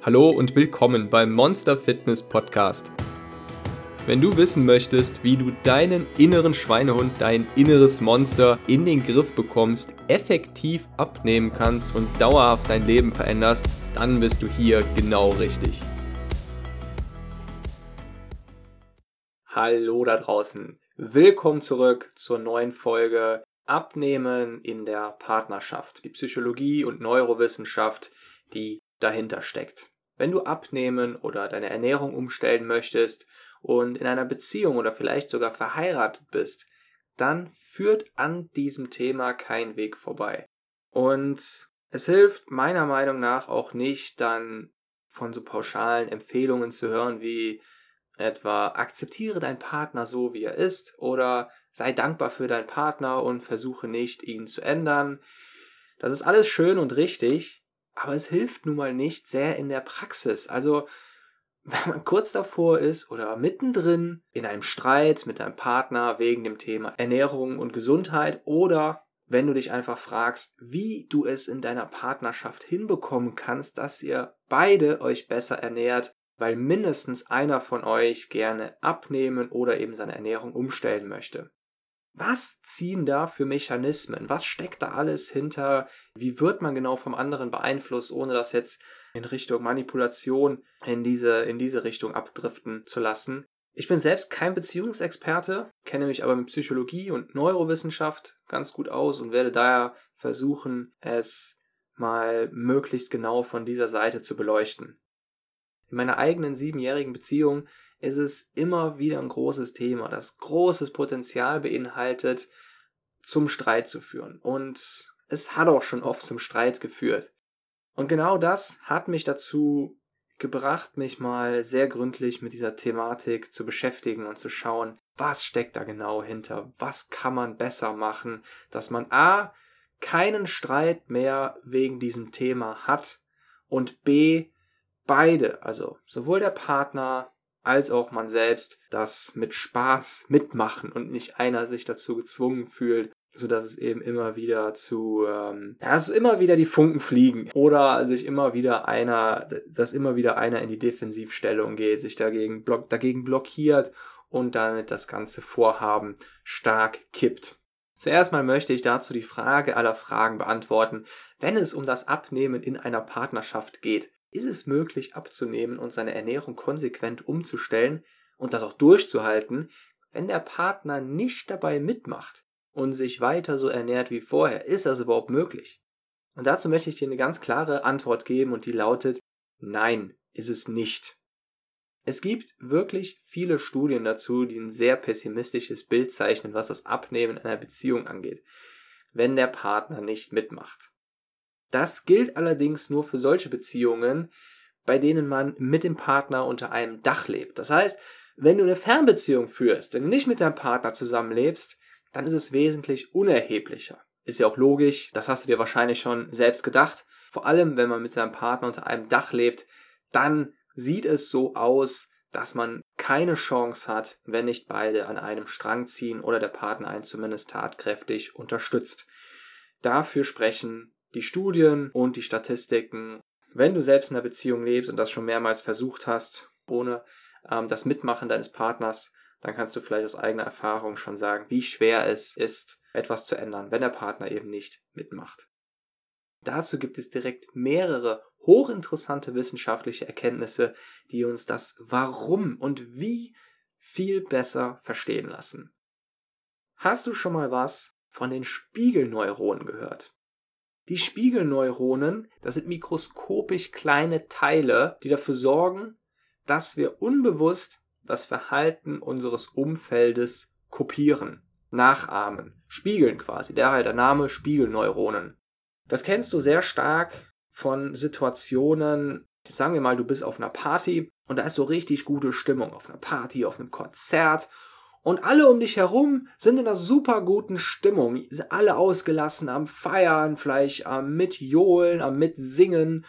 Hallo und willkommen beim Monster Fitness Podcast. Wenn du wissen möchtest, wie du deinen inneren Schweinehund, dein inneres Monster in den Griff bekommst, effektiv abnehmen kannst und dauerhaft dein Leben veränderst, dann bist du hier genau richtig. Hallo da draußen. Willkommen zurück zur neuen Folge Abnehmen in der Partnerschaft. Die Psychologie und Neurowissenschaft, die dahinter steckt. Wenn du abnehmen oder deine Ernährung umstellen möchtest und in einer Beziehung oder vielleicht sogar verheiratet bist, dann führt an diesem Thema kein Weg vorbei. Und es hilft meiner Meinung nach auch nicht, dann von so pauschalen Empfehlungen zu hören wie etwa akzeptiere deinen Partner so, wie er ist oder sei dankbar für deinen Partner und versuche nicht, ihn zu ändern. Das ist alles schön und richtig, aber es hilft nun mal nicht sehr in der Praxis. Also, wenn man kurz davor ist oder mittendrin in einem Streit mit deinem Partner wegen dem Thema Ernährung und Gesundheit oder wenn du dich einfach fragst, wie du es in deiner Partnerschaft hinbekommen kannst, dass ihr beide euch besser ernährt, weil mindestens einer von euch gerne abnehmen oder eben seine Ernährung umstellen möchte. Was ziehen da für Mechanismen? Was steckt da alles hinter? Wie wird man genau vom anderen beeinflusst, ohne das jetzt in Richtung Manipulation in diese, in diese Richtung abdriften zu lassen? Ich bin selbst kein Beziehungsexperte, kenne mich aber mit Psychologie und Neurowissenschaft ganz gut aus und werde daher versuchen, es mal möglichst genau von dieser Seite zu beleuchten. In meiner eigenen siebenjährigen Beziehung ist es immer wieder ein großes Thema, das großes Potenzial beinhaltet, zum Streit zu führen. Und es hat auch schon oft zum Streit geführt. Und genau das hat mich dazu gebracht, mich mal sehr gründlich mit dieser Thematik zu beschäftigen und zu schauen, was steckt da genau hinter, was kann man besser machen, dass man a keinen Streit mehr wegen diesem Thema hat und b beide, also sowohl der Partner als auch man selbst das mit Spaß mitmachen und nicht einer sich dazu gezwungen fühlt, so dass es eben immer wieder zu, ähm, ja, dass immer wieder die Funken fliegen oder sich immer wieder einer, dass immer wieder einer in die Defensivstellung geht, sich dagegen, block, dagegen blockiert und damit das ganze Vorhaben stark kippt. Zuerst mal möchte ich dazu die Frage aller Fragen beantworten, wenn es um das Abnehmen in einer Partnerschaft geht. Ist es möglich abzunehmen und seine Ernährung konsequent umzustellen und das auch durchzuhalten, wenn der Partner nicht dabei mitmacht und sich weiter so ernährt wie vorher? Ist das überhaupt möglich? Und dazu möchte ich dir eine ganz klare Antwort geben und die lautet Nein, ist es nicht. Es gibt wirklich viele Studien dazu, die ein sehr pessimistisches Bild zeichnen, was das Abnehmen einer Beziehung angeht, wenn der Partner nicht mitmacht. Das gilt allerdings nur für solche Beziehungen, bei denen man mit dem Partner unter einem Dach lebt. Das heißt, wenn du eine Fernbeziehung führst, wenn du nicht mit deinem Partner zusammenlebst, dann ist es wesentlich unerheblicher. Ist ja auch logisch, das hast du dir wahrscheinlich schon selbst gedacht. Vor allem, wenn man mit seinem Partner unter einem Dach lebt, dann sieht es so aus, dass man keine Chance hat, wenn nicht beide an einem Strang ziehen oder der Partner einen zumindest tatkräftig unterstützt. Dafür sprechen die Studien und die Statistiken. Wenn du selbst in einer Beziehung lebst und das schon mehrmals versucht hast, ohne ähm, das Mitmachen deines Partners, dann kannst du vielleicht aus eigener Erfahrung schon sagen, wie schwer es ist, etwas zu ändern, wenn der Partner eben nicht mitmacht. Dazu gibt es direkt mehrere hochinteressante wissenschaftliche Erkenntnisse, die uns das Warum und wie viel besser verstehen lassen. Hast du schon mal was von den Spiegelneuronen gehört? Die Spiegelneuronen, das sind mikroskopisch kleine Teile, die dafür sorgen, dass wir unbewusst das Verhalten unseres Umfeldes kopieren, nachahmen, spiegeln quasi. Daher der Name Spiegelneuronen. Das kennst du sehr stark von Situationen, sagen wir mal, du bist auf einer Party und da ist so richtig gute Stimmung auf einer Party, auf einem Konzert und alle um dich herum sind in einer super guten Stimmung. Sind alle ausgelassen am Feiern, vielleicht am Mitjohlen, am Mitsingen.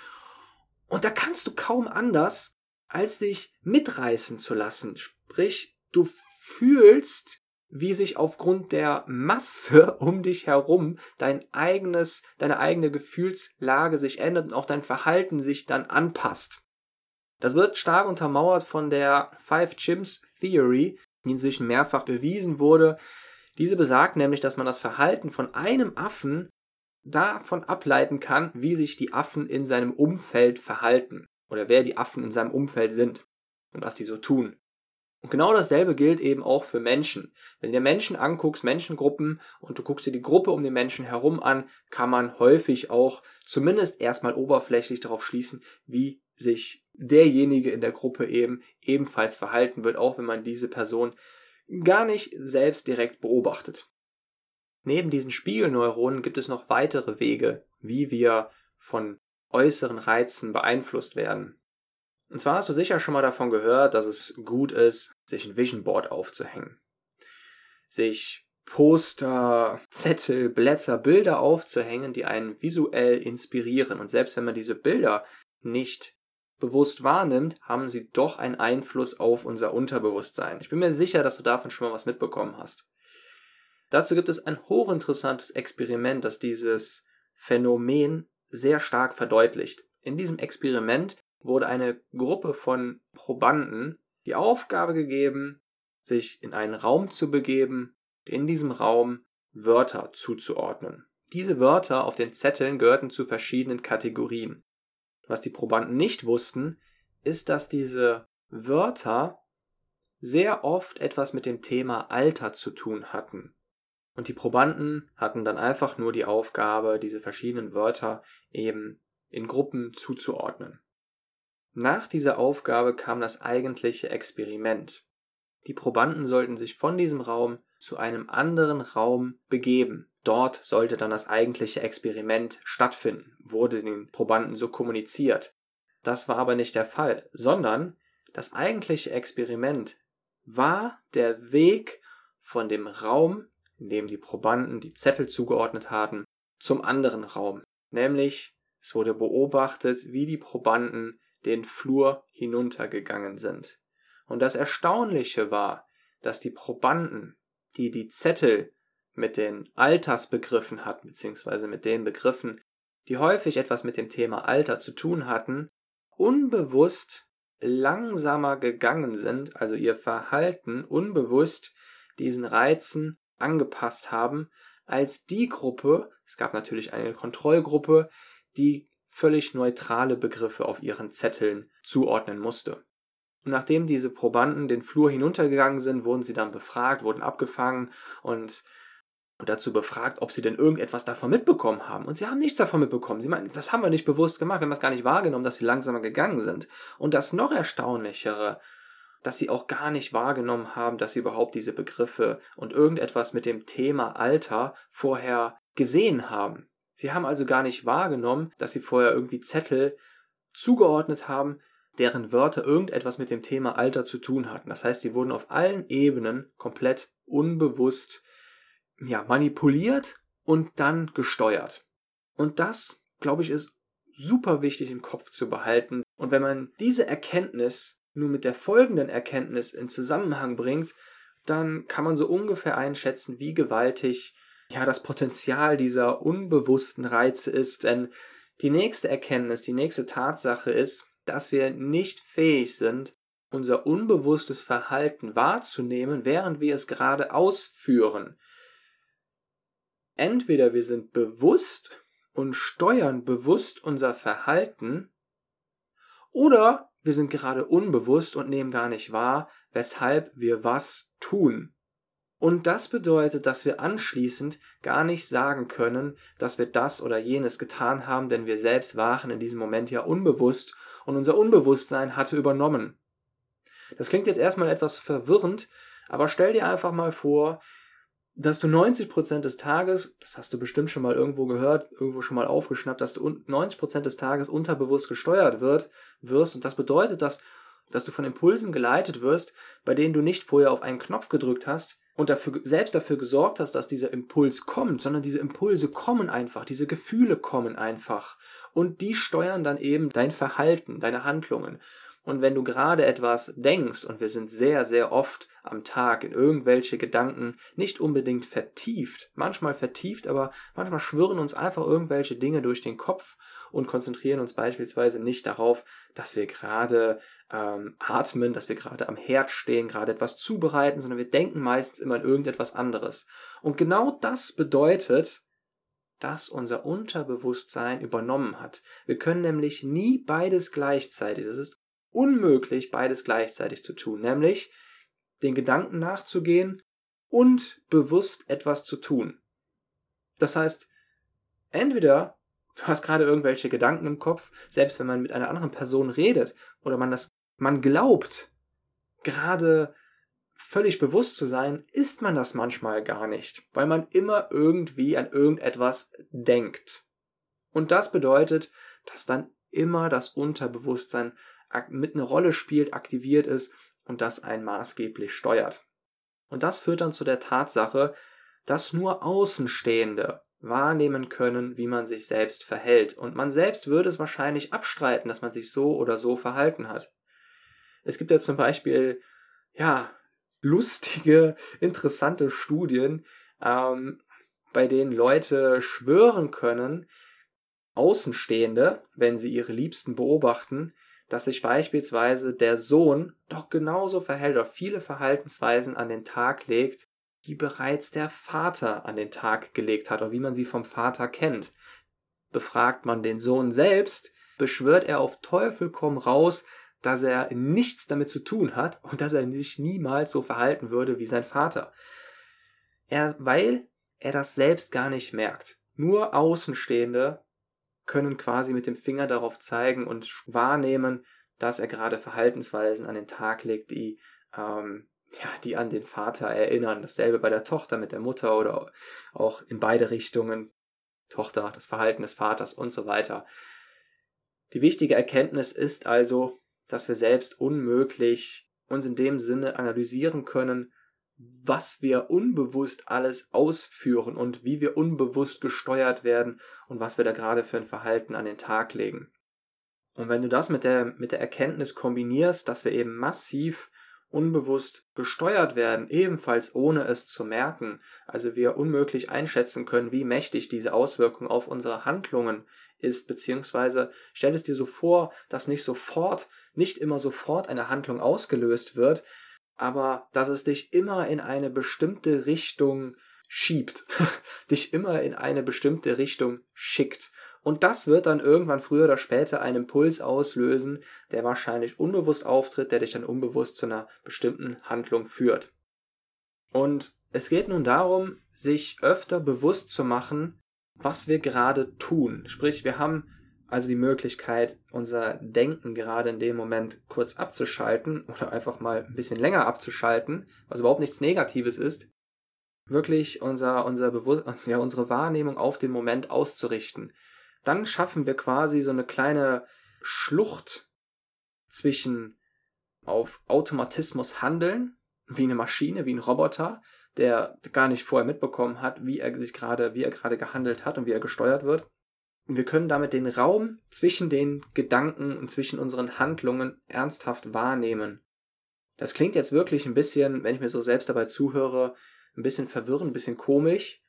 Und da kannst du kaum anders, als dich mitreißen zu lassen. Sprich, du fühlst, wie sich aufgrund der Masse um dich herum dein eigenes, deine eigene Gefühlslage sich ändert und auch dein Verhalten sich dann anpasst. Das wird stark untermauert von der Five Chimps Theory, die inzwischen mehrfach bewiesen wurde. Diese besagt nämlich, dass man das Verhalten von einem Affen davon ableiten kann, wie sich die Affen in seinem Umfeld verhalten oder wer die Affen in seinem Umfeld sind und was die so tun. Und genau dasselbe gilt eben auch für Menschen. Wenn du dir Menschen anguckst, Menschengruppen, und du guckst dir die Gruppe um den Menschen herum an, kann man häufig auch zumindest erstmal oberflächlich darauf schließen, wie sich derjenige in der Gruppe eben ebenfalls verhalten wird, auch wenn man diese Person gar nicht selbst direkt beobachtet. Neben diesen Spiegelneuronen gibt es noch weitere Wege, wie wir von äußeren Reizen beeinflusst werden. Und zwar hast du sicher schon mal davon gehört, dass es gut ist, sich ein Vision Board aufzuhängen. Sich Poster, Zettel, Blätter, Bilder aufzuhängen, die einen visuell inspirieren. Und selbst wenn man diese Bilder nicht bewusst wahrnimmt, haben sie doch einen Einfluss auf unser Unterbewusstsein. Ich bin mir sicher, dass du davon schon mal was mitbekommen hast. Dazu gibt es ein hochinteressantes Experiment, das dieses Phänomen sehr stark verdeutlicht. In diesem Experiment wurde eine Gruppe von Probanden die Aufgabe gegeben, sich in einen Raum zu begeben, in diesem Raum Wörter zuzuordnen. Diese Wörter auf den Zetteln gehörten zu verschiedenen Kategorien. Was die Probanden nicht wussten, ist, dass diese Wörter sehr oft etwas mit dem Thema Alter zu tun hatten. Und die Probanden hatten dann einfach nur die Aufgabe, diese verschiedenen Wörter eben in Gruppen zuzuordnen. Nach dieser Aufgabe kam das eigentliche Experiment. Die Probanden sollten sich von diesem Raum zu einem anderen Raum begeben. Dort sollte dann das eigentliche Experiment stattfinden, wurde den Probanden so kommuniziert. Das war aber nicht der Fall, sondern das eigentliche Experiment war der Weg von dem Raum, in dem die Probanden die Zettel zugeordnet hatten, zum anderen Raum. Nämlich es wurde beobachtet, wie die Probanden den Flur hinuntergegangen sind. Und das Erstaunliche war, dass die Probanden, die die Zettel mit den Altersbegriffen hatten, beziehungsweise mit den Begriffen, die häufig etwas mit dem Thema Alter zu tun hatten, unbewusst langsamer gegangen sind, also ihr Verhalten unbewusst diesen Reizen angepasst haben, als die Gruppe, es gab natürlich eine Kontrollgruppe, die völlig neutrale Begriffe auf ihren Zetteln zuordnen musste. Und nachdem diese Probanden den Flur hinuntergegangen sind, wurden sie dann befragt, wurden abgefangen und dazu befragt, ob sie denn irgendetwas davon mitbekommen haben. Und sie haben nichts davon mitbekommen. Sie meinten, das haben wir nicht bewusst gemacht, wir haben es gar nicht wahrgenommen, dass wir langsamer gegangen sind. Und das noch erstaunlichere, dass sie auch gar nicht wahrgenommen haben, dass sie überhaupt diese Begriffe und irgendetwas mit dem Thema Alter vorher gesehen haben. Sie haben also gar nicht wahrgenommen, dass sie vorher irgendwie Zettel zugeordnet haben, deren Wörter irgendetwas mit dem Thema Alter zu tun hatten. Das heißt, sie wurden auf allen Ebenen komplett unbewusst ja, manipuliert und dann gesteuert. Und das, glaube ich, ist super wichtig im Kopf zu behalten. Und wenn man diese Erkenntnis nur mit der folgenden Erkenntnis in Zusammenhang bringt, dann kann man so ungefähr einschätzen, wie gewaltig ja das Potenzial dieser unbewussten Reize ist, denn die nächste Erkenntnis, die nächste Tatsache ist, dass wir nicht fähig sind, unser unbewusstes Verhalten wahrzunehmen, während wir es gerade ausführen. Entweder wir sind bewusst und steuern bewusst unser Verhalten, oder wir sind gerade unbewusst und nehmen gar nicht wahr, weshalb wir was tun. Und das bedeutet, dass wir anschließend gar nicht sagen können, dass wir das oder jenes getan haben, denn wir selbst waren in diesem Moment ja unbewusst und unser Unbewusstsein hatte übernommen. Das klingt jetzt erstmal etwas verwirrend, aber stell dir einfach mal vor, dass du 90% des Tages, das hast du bestimmt schon mal irgendwo gehört, irgendwo schon mal aufgeschnappt, dass du 90% des Tages unterbewusst gesteuert wird, wirst und das bedeutet, dass, dass du von Impulsen geleitet wirst, bei denen du nicht vorher auf einen Knopf gedrückt hast, und dafür, selbst dafür gesorgt hast, dass dieser Impuls kommt, sondern diese Impulse kommen einfach, diese Gefühle kommen einfach und die steuern dann eben dein Verhalten, deine Handlungen. Und wenn du gerade etwas denkst, und wir sind sehr, sehr oft am Tag in irgendwelche Gedanken nicht unbedingt vertieft, manchmal vertieft, aber manchmal schwirren uns einfach irgendwelche Dinge durch den Kopf und konzentrieren uns beispielsweise nicht darauf, dass wir gerade ähm, atmen, dass wir gerade am Herd stehen, gerade etwas zubereiten, sondern wir denken meistens immer an irgendetwas anderes. Und genau das bedeutet, dass unser Unterbewusstsein übernommen hat. Wir können nämlich nie beides gleichzeitig. Es ist unmöglich, beides gleichzeitig zu tun, nämlich den Gedanken nachzugehen und bewusst etwas zu tun. Das heißt, entweder du hast gerade irgendwelche Gedanken im Kopf, selbst wenn man mit einer anderen Person redet oder man das, man glaubt, gerade völlig bewusst zu sein, ist man das manchmal gar nicht, weil man immer irgendwie an irgendetwas denkt. Und das bedeutet, dass dann immer das Unterbewusstsein mit einer Rolle spielt, aktiviert ist und das einen maßgeblich steuert. Und das führt dann zu der Tatsache, dass nur Außenstehende wahrnehmen können, wie man sich selbst verhält. Und man selbst würde es wahrscheinlich abstreiten, dass man sich so oder so verhalten hat. Es gibt ja zum Beispiel, ja, lustige, interessante Studien, ähm, bei denen Leute schwören können, Außenstehende, wenn sie ihre Liebsten beobachten, dass sich beispielsweise der Sohn doch genauso verhält oder viele Verhaltensweisen an den Tag legt, die bereits der Vater an den Tag gelegt hat oder wie man sie vom Vater kennt. Befragt man den Sohn selbst, beschwört er auf Teufel komm raus, dass er nichts damit zu tun hat und dass er sich niemals so verhalten würde wie sein Vater. Er, weil er das selbst gar nicht merkt. Nur Außenstehende können quasi mit dem Finger darauf zeigen und wahrnehmen, dass er gerade Verhaltensweisen an den Tag legt, die, ähm, ja, die an den Vater erinnern. Dasselbe bei der Tochter mit der Mutter oder auch in beide Richtungen. Tochter, das Verhalten des Vaters und so weiter. Die wichtige Erkenntnis ist also, dass wir selbst unmöglich uns in dem Sinne analysieren können, was wir unbewusst alles ausführen und wie wir unbewusst gesteuert werden und was wir da gerade für ein Verhalten an den Tag legen. Und wenn du das mit der, mit der Erkenntnis kombinierst, dass wir eben massiv unbewusst gesteuert werden, ebenfalls ohne es zu merken, also wir unmöglich einschätzen können, wie mächtig diese Auswirkung auf unsere Handlungen ist, beziehungsweise stell es dir so vor, dass nicht sofort, nicht immer sofort eine Handlung ausgelöst wird, aber dass es dich immer in eine bestimmte Richtung schiebt, dich immer in eine bestimmte Richtung schickt. Und das wird dann irgendwann früher oder später einen Impuls auslösen, der wahrscheinlich unbewusst auftritt, der dich dann unbewusst zu einer bestimmten Handlung führt. Und es geht nun darum, sich öfter bewusst zu machen, was wir gerade tun. Sprich, wir haben also die Möglichkeit, unser Denken gerade in dem Moment kurz abzuschalten oder einfach mal ein bisschen länger abzuschalten, was überhaupt nichts Negatives ist, wirklich unser, unser Bewusst ja, unsere Wahrnehmung auf den Moment auszurichten. Dann schaffen wir quasi so eine kleine Schlucht zwischen auf Automatismus handeln, wie eine Maschine, wie ein Roboter, der gar nicht vorher mitbekommen hat, wie er sich gerade, wie er gerade gehandelt hat und wie er gesteuert wird. Und wir können damit den Raum zwischen den Gedanken und zwischen unseren Handlungen ernsthaft wahrnehmen. Das klingt jetzt wirklich ein bisschen, wenn ich mir so selbst dabei zuhöre, ein bisschen verwirrend, ein bisschen komisch,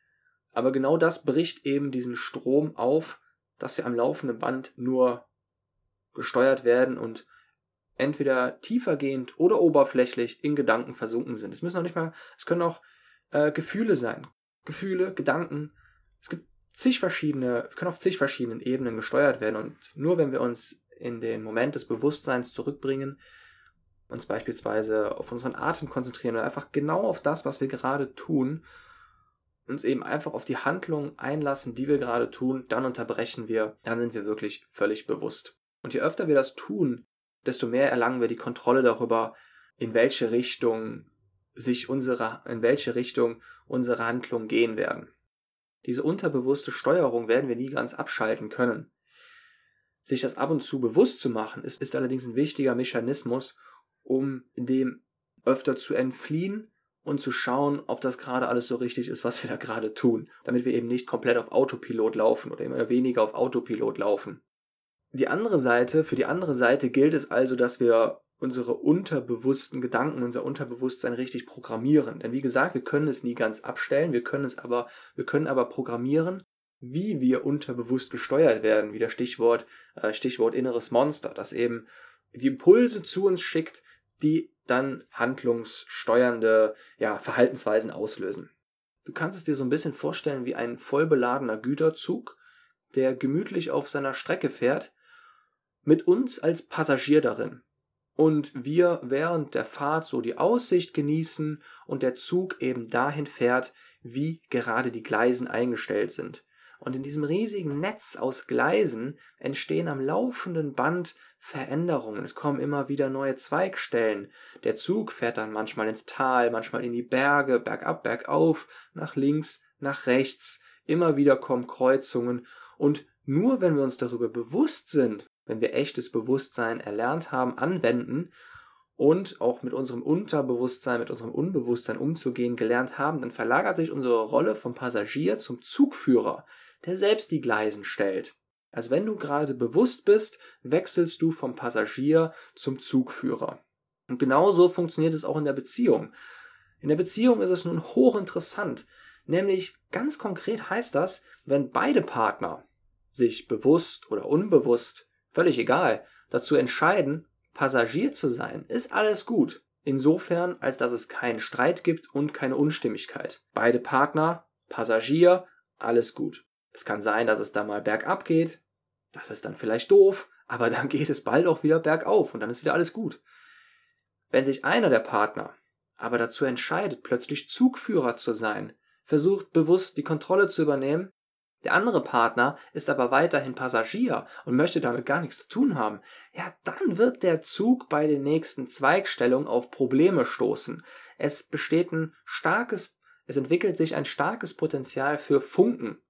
aber genau das bricht eben diesen Strom auf, dass wir am laufenden Band nur gesteuert werden und entweder tiefergehend oder oberflächlich in Gedanken versunken sind. Es müssen auch nicht mal, es können auch äh, Gefühle sein. Gefühle, Gedanken. Es gibt zig verschiedene, können auf zig verschiedenen Ebenen gesteuert werden und nur wenn wir uns in den Moment des Bewusstseins zurückbringen, uns beispielsweise auf unseren Atem konzentrieren oder einfach genau auf das, was wir gerade tun, uns eben einfach auf die Handlung einlassen, die wir gerade tun, dann unterbrechen wir, dann sind wir wirklich völlig bewusst. Und je öfter wir das tun, desto mehr erlangen wir die Kontrolle darüber, in welche Richtung sich unsere, in welche Richtung unsere Handlungen gehen werden. Diese unterbewusste Steuerung werden wir nie ganz abschalten können. Sich das ab und zu bewusst zu machen, ist, ist allerdings ein wichtiger Mechanismus, um dem öfter zu entfliehen und zu schauen, ob das gerade alles so richtig ist, was wir da gerade tun, damit wir eben nicht komplett auf Autopilot laufen oder immer weniger auf Autopilot laufen. Die andere Seite, für die andere Seite gilt es also, dass wir unsere unterbewussten Gedanken, unser Unterbewusstsein richtig programmieren. Denn wie gesagt, wir können es nie ganz abstellen, wir können es aber, wir können aber programmieren, wie wir unterbewusst gesteuert werden, wie das Stichwort, äh, Stichwort inneres Monster, das eben die Impulse zu uns schickt, die dann handlungssteuernde ja, Verhaltensweisen auslösen. Du kannst es dir so ein bisschen vorstellen wie ein vollbeladener Güterzug, der gemütlich auf seiner Strecke fährt, mit uns als Passagier darin und wir während der Fahrt so die Aussicht genießen und der Zug eben dahin fährt, wie gerade die Gleisen eingestellt sind. Und in diesem riesigen Netz aus Gleisen entstehen am laufenden Band Veränderungen. Es kommen immer wieder neue Zweigstellen. Der Zug fährt dann manchmal ins Tal, manchmal in die Berge, bergab, bergauf, nach links, nach rechts. Immer wieder kommen Kreuzungen. Und nur wenn wir uns darüber bewusst sind, wenn wir echtes Bewusstsein erlernt haben, anwenden und auch mit unserem Unterbewusstsein, mit unserem Unbewusstsein umzugehen gelernt haben, dann verlagert sich unsere Rolle vom Passagier zum Zugführer, der selbst die Gleisen stellt. Also wenn du gerade bewusst bist, wechselst du vom Passagier zum Zugführer. Und genauso funktioniert es auch in der Beziehung. In der Beziehung ist es nun hochinteressant. Nämlich ganz konkret heißt das, wenn beide Partner sich bewusst oder unbewusst völlig egal, dazu entscheiden, Passagier zu sein, ist alles gut. Insofern, als dass es keinen Streit gibt und keine Unstimmigkeit. Beide Partner, Passagier, alles gut. Es kann sein, dass es da mal bergab geht. Das ist dann vielleicht doof, aber dann geht es bald auch wieder bergauf und dann ist wieder alles gut. Wenn sich einer der Partner aber dazu entscheidet, plötzlich Zugführer zu sein, versucht bewusst die Kontrolle zu übernehmen, der andere Partner ist aber weiterhin Passagier und möchte damit gar nichts zu tun haben, ja, dann wird der Zug bei den nächsten Zweigstellungen auf Probleme stoßen. Es besteht ein starkes, es entwickelt sich ein starkes Potenzial für Funken.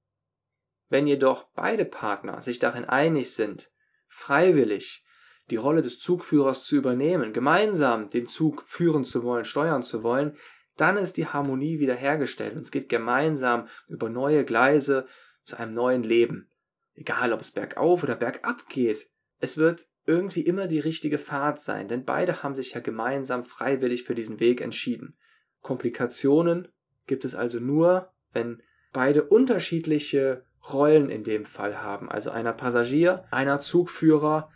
Wenn jedoch beide Partner sich darin einig sind, freiwillig die Rolle des Zugführers zu übernehmen, gemeinsam den Zug führen zu wollen, steuern zu wollen, dann ist die Harmonie wiederhergestellt und es geht gemeinsam über neue Gleise, zu einem neuen Leben. Egal, ob es bergauf oder bergab geht. Es wird irgendwie immer die richtige Fahrt sein, denn beide haben sich ja gemeinsam freiwillig für diesen Weg entschieden. Komplikationen gibt es also nur, wenn beide unterschiedliche Rollen in dem Fall haben, also einer Passagier, einer Zugführer,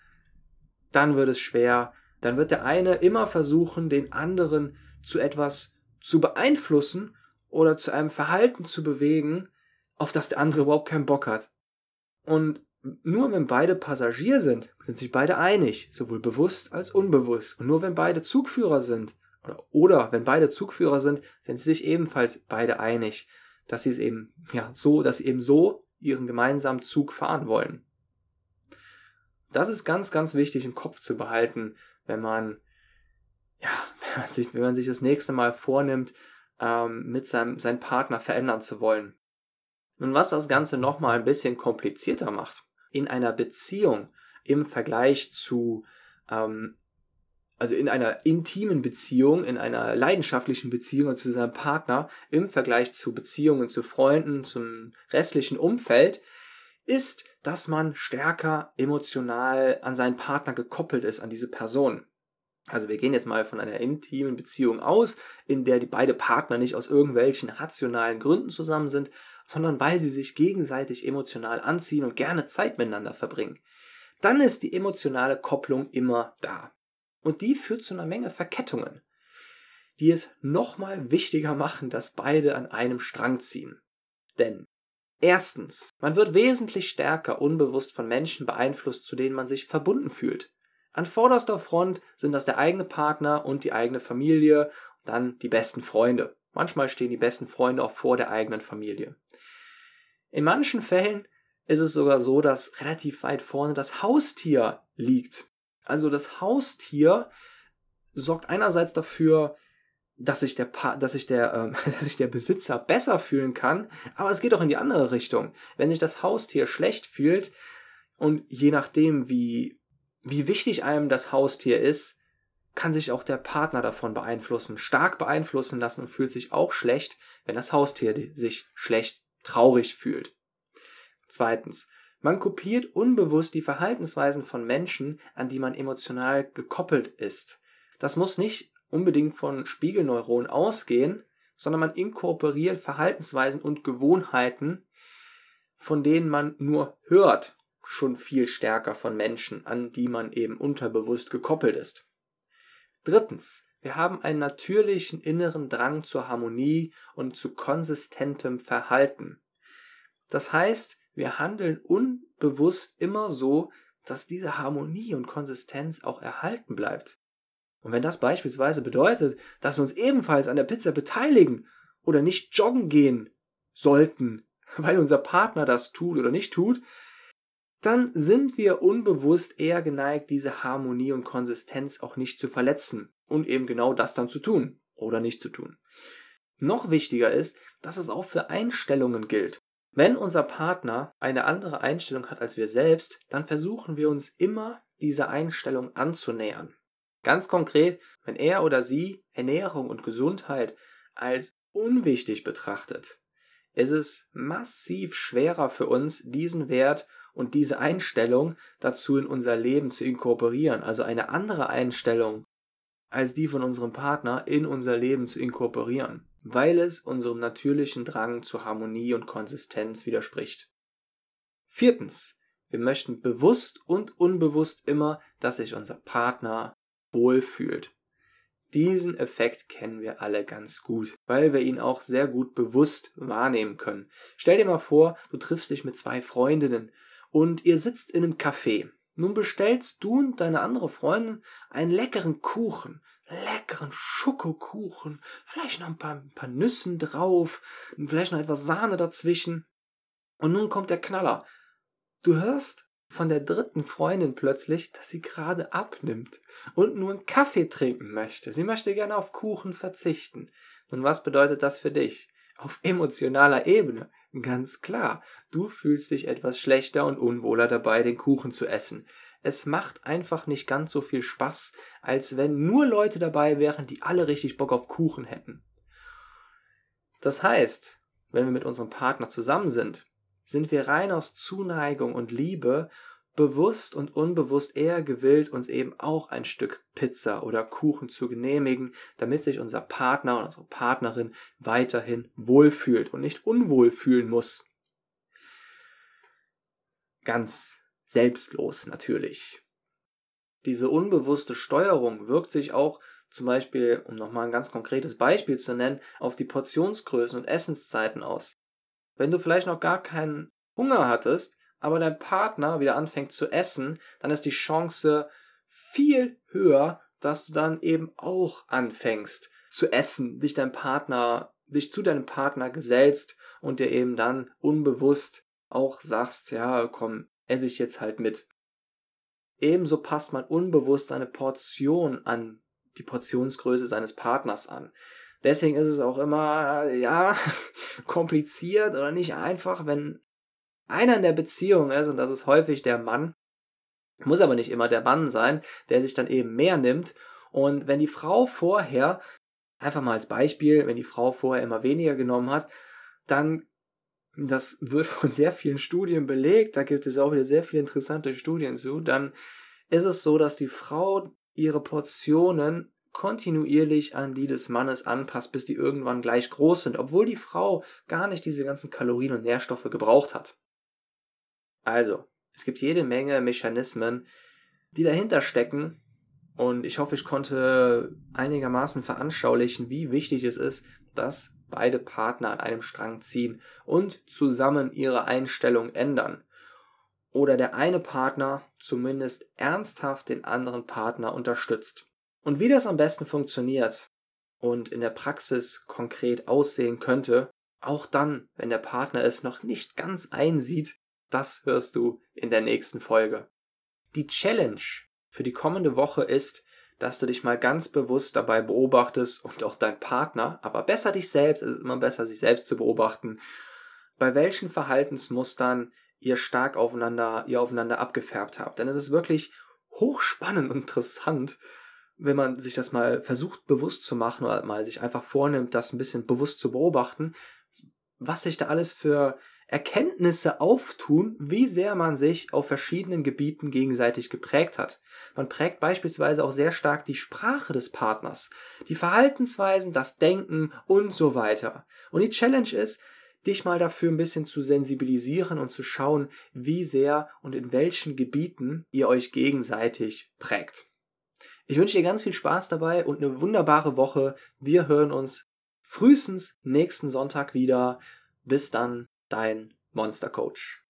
dann wird es schwer, dann wird der eine immer versuchen, den anderen zu etwas zu beeinflussen oder zu einem Verhalten zu bewegen, auf das der andere überhaupt keinen Bock hat. Und nur wenn beide Passagier sind, sind sich beide einig, sowohl bewusst als unbewusst. Und nur wenn beide Zugführer sind, oder, oder wenn beide Zugführer sind, sind sie sich ebenfalls beide einig, dass sie es eben, ja, so, dass sie eben so ihren gemeinsamen Zug fahren wollen. Das ist ganz, ganz wichtig im Kopf zu behalten, wenn man, ja, wenn man sich, wenn man sich das nächste Mal vornimmt, ähm, mit seinem, seinen Partner verändern zu wollen. Und was das Ganze nochmal ein bisschen komplizierter macht, in einer Beziehung im Vergleich zu, ähm, also in einer intimen Beziehung, in einer leidenschaftlichen Beziehung zu seinem Partner, im Vergleich zu Beziehungen zu Freunden, zum restlichen Umfeld, ist, dass man stärker emotional an seinen Partner gekoppelt ist, an diese Person. Also wir gehen jetzt mal von einer intimen Beziehung aus, in der die beide Partner nicht aus irgendwelchen rationalen Gründen zusammen sind, sondern weil sie sich gegenseitig emotional anziehen und gerne Zeit miteinander verbringen. Dann ist die emotionale Kopplung immer da. Und die führt zu einer Menge Verkettungen, die es nochmal wichtiger machen, dass beide an einem Strang ziehen. Denn erstens, man wird wesentlich stärker unbewusst von Menschen beeinflusst, zu denen man sich verbunden fühlt. An vorderster Front sind das der eigene Partner und die eigene Familie, dann die besten Freunde. Manchmal stehen die besten Freunde auch vor der eigenen Familie. In manchen Fällen ist es sogar so, dass relativ weit vorne das Haustier liegt. Also das Haustier sorgt einerseits dafür, dass sich der, pa dass sich der, ähm, dass sich der Besitzer besser fühlen kann, aber es geht auch in die andere Richtung. Wenn sich das Haustier schlecht fühlt und je nachdem, wie wie wichtig einem das Haustier ist, kann sich auch der Partner davon beeinflussen, stark beeinflussen lassen und fühlt sich auch schlecht, wenn das Haustier sich schlecht, traurig fühlt. Zweitens, Man kopiert unbewusst die Verhaltensweisen von Menschen, an die man emotional gekoppelt ist. Das muss nicht unbedingt von Spiegelneuronen ausgehen, sondern man inkorporiert Verhaltensweisen und Gewohnheiten, von denen man nur hört, schon viel stärker von Menschen, an die man eben unterbewusst gekoppelt ist. Drittens, wir haben einen natürlichen inneren Drang zur Harmonie und zu konsistentem Verhalten. Das heißt, wir handeln unbewusst immer so, dass diese Harmonie und Konsistenz auch erhalten bleibt. Und wenn das beispielsweise bedeutet, dass wir uns ebenfalls an der Pizza beteiligen oder nicht joggen gehen sollten, weil unser Partner das tut oder nicht tut, dann sind wir unbewusst eher geneigt, diese Harmonie und Konsistenz auch nicht zu verletzen und eben genau das dann zu tun oder nicht zu tun. Noch wichtiger ist, dass es auch für Einstellungen gilt. Wenn unser Partner eine andere Einstellung hat als wir selbst, dann versuchen wir uns immer dieser Einstellung anzunähern. Ganz konkret, wenn er oder sie Ernährung und Gesundheit als unwichtig betrachtet, ist es massiv schwerer für uns, diesen Wert und diese Einstellung dazu in unser Leben zu inkorporieren, also eine andere Einstellung als die von unserem Partner in unser Leben zu inkorporieren, weil es unserem natürlichen Drang zur Harmonie und Konsistenz widerspricht. Viertens, wir möchten bewusst und unbewusst immer, dass sich unser Partner wohlfühlt. Diesen Effekt kennen wir alle ganz gut, weil wir ihn auch sehr gut bewusst wahrnehmen können. Stell dir mal vor, du triffst dich mit zwei Freundinnen und ihr sitzt in einem Café. Nun bestellst du und deine andere Freundin einen leckeren Kuchen, leckeren Schokokuchen, vielleicht noch ein paar, ein paar Nüssen drauf, vielleicht noch etwas Sahne dazwischen. Und nun kommt der Knaller. Du hörst von der dritten Freundin plötzlich, dass sie gerade abnimmt und nur einen Kaffee trinken möchte. Sie möchte gerne auf Kuchen verzichten. Und was bedeutet das für dich? Auf emotionaler Ebene. Ganz klar, du fühlst dich etwas schlechter und unwohler dabei, den Kuchen zu essen. Es macht einfach nicht ganz so viel Spaß, als wenn nur Leute dabei wären, die alle richtig Bock auf Kuchen hätten. Das heißt, wenn wir mit unserem Partner zusammen sind, sind wir rein aus Zuneigung und Liebe bewusst und unbewusst eher gewillt, uns eben auch ein Stück Pizza oder Kuchen zu genehmigen, damit sich unser Partner oder unsere Partnerin weiterhin wohlfühlt und nicht unwohl fühlen muss. Ganz selbstlos natürlich. Diese unbewusste Steuerung wirkt sich auch zum Beispiel, um nochmal ein ganz konkretes Beispiel zu nennen, auf die Portionsgrößen und Essenszeiten aus. Wenn du vielleicht noch gar keinen Hunger hattest, aber dein Partner wieder anfängt zu essen, dann ist die Chance viel höher, dass du dann eben auch anfängst zu essen, dich dein Partner, dich zu deinem Partner gesellst und dir eben dann unbewusst auch sagst, ja, komm, esse ich jetzt halt mit. Ebenso passt man unbewusst seine Portion an die Portionsgröße seines Partners an. Deswegen ist es auch immer, ja, kompliziert oder nicht einfach, wenn einer in der Beziehung ist, und das ist häufig der Mann, muss aber nicht immer der Mann sein, der sich dann eben mehr nimmt. Und wenn die Frau vorher, einfach mal als Beispiel, wenn die Frau vorher immer weniger genommen hat, dann, das wird von sehr vielen Studien belegt, da gibt es auch wieder sehr viele interessante Studien zu, dann ist es so, dass die Frau ihre Portionen kontinuierlich an die des Mannes anpasst, bis die irgendwann gleich groß sind, obwohl die Frau gar nicht diese ganzen Kalorien und Nährstoffe gebraucht hat. Also, es gibt jede Menge Mechanismen, die dahinter stecken, und ich hoffe, ich konnte einigermaßen veranschaulichen, wie wichtig es ist, dass beide Partner an einem Strang ziehen und zusammen ihre Einstellung ändern. Oder der eine Partner zumindest ernsthaft den anderen Partner unterstützt. Und wie das am besten funktioniert und in der Praxis konkret aussehen könnte, auch dann, wenn der Partner es noch nicht ganz einsieht, das hörst du in der nächsten Folge. Die Challenge für die kommende Woche ist, dass du dich mal ganz bewusst dabei beobachtest und auch dein Partner, aber besser dich selbst, es ist immer besser, sich selbst zu beobachten, bei welchen Verhaltensmustern ihr stark aufeinander, ihr aufeinander abgefärbt habt. Denn es ist wirklich hochspannend und interessant, wenn man sich das mal versucht bewusst zu machen oder mal sich einfach vornimmt, das ein bisschen bewusst zu beobachten, was sich da alles für Erkenntnisse auftun, wie sehr man sich auf verschiedenen Gebieten gegenseitig geprägt hat. Man prägt beispielsweise auch sehr stark die Sprache des Partners, die Verhaltensweisen, das Denken und so weiter. Und die Challenge ist, dich mal dafür ein bisschen zu sensibilisieren und zu schauen, wie sehr und in welchen Gebieten ihr euch gegenseitig prägt. Ich wünsche dir ganz viel Spaß dabei und eine wunderbare Woche. Wir hören uns frühestens nächsten Sonntag wieder. Bis dann, dein Monster Coach.